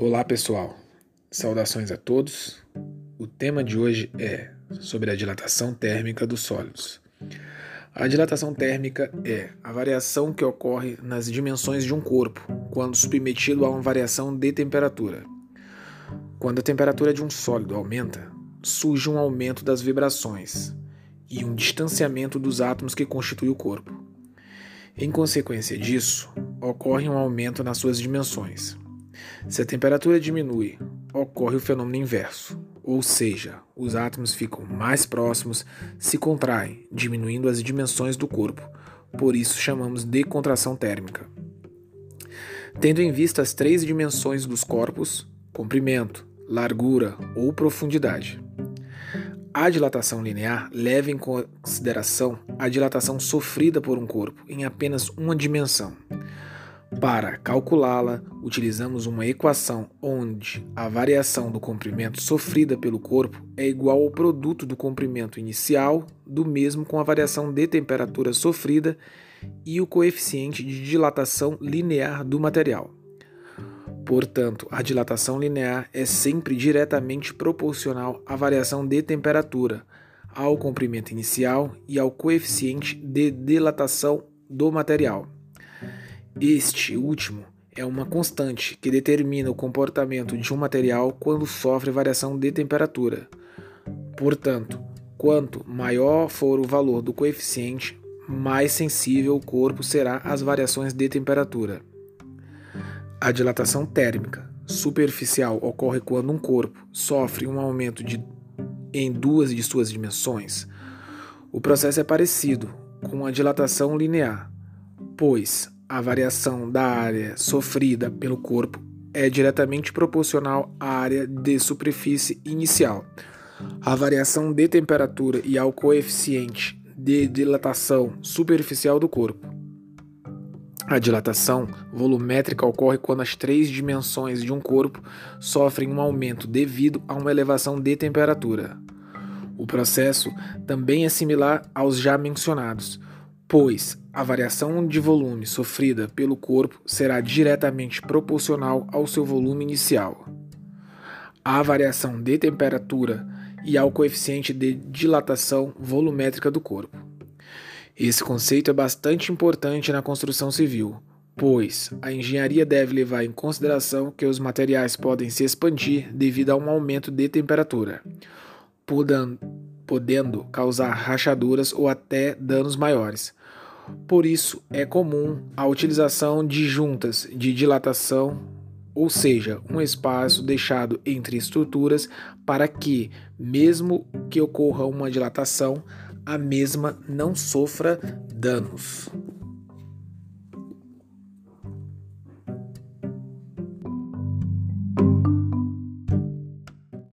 Olá pessoal, saudações a todos. O tema de hoje é sobre a dilatação térmica dos sólidos. A dilatação térmica é a variação que ocorre nas dimensões de um corpo quando submetido a uma variação de temperatura. Quando a temperatura de um sólido aumenta, surge um aumento das vibrações e um distanciamento dos átomos que constituem o corpo. Em consequência disso, ocorre um aumento nas suas dimensões. Se a temperatura diminui, ocorre o fenômeno inverso, ou seja, os átomos ficam mais próximos, se contraem, diminuindo as dimensões do corpo. Por isso chamamos de contração térmica. Tendo em vista as três dimensões dos corpos, comprimento, largura ou profundidade. A dilatação linear leva em consideração a dilatação sofrida por um corpo em apenas uma dimensão. Para calculá-la, utilizamos uma equação onde a variação do comprimento sofrida pelo corpo é igual ao produto do comprimento inicial do mesmo com a variação de temperatura sofrida e o coeficiente de dilatação linear do material. Portanto, a dilatação linear é sempre diretamente proporcional à variação de temperatura, ao comprimento inicial e ao coeficiente de dilatação do material. Este último é uma constante que determina o comportamento de um material quando sofre variação de temperatura. Portanto, quanto maior for o valor do coeficiente, mais sensível o corpo será às variações de temperatura. A dilatação térmica superficial ocorre quando um corpo sofre um aumento de, em duas de suas dimensões. O processo é parecido com a dilatação linear, pois a variação da área sofrida pelo corpo é diretamente proporcional à área de superfície inicial. A variação de temperatura e ao coeficiente de dilatação superficial do corpo. A dilatação volumétrica ocorre quando as três dimensões de um corpo sofrem um aumento devido a uma elevação de temperatura. O processo também é similar aos já mencionados, pois a variação de volume sofrida pelo corpo será diretamente proporcional ao seu volume inicial. A variação de temperatura e ao coeficiente de dilatação volumétrica do corpo. Esse conceito é bastante importante na construção civil, pois a engenharia deve levar em consideração que os materiais podem se expandir devido a um aumento de temperatura, podendo causar rachaduras ou até danos maiores. Por isso, é comum a utilização de juntas de dilatação, ou seja, um espaço deixado entre estruturas para que, mesmo que ocorra uma dilatação, a mesma não sofra danos.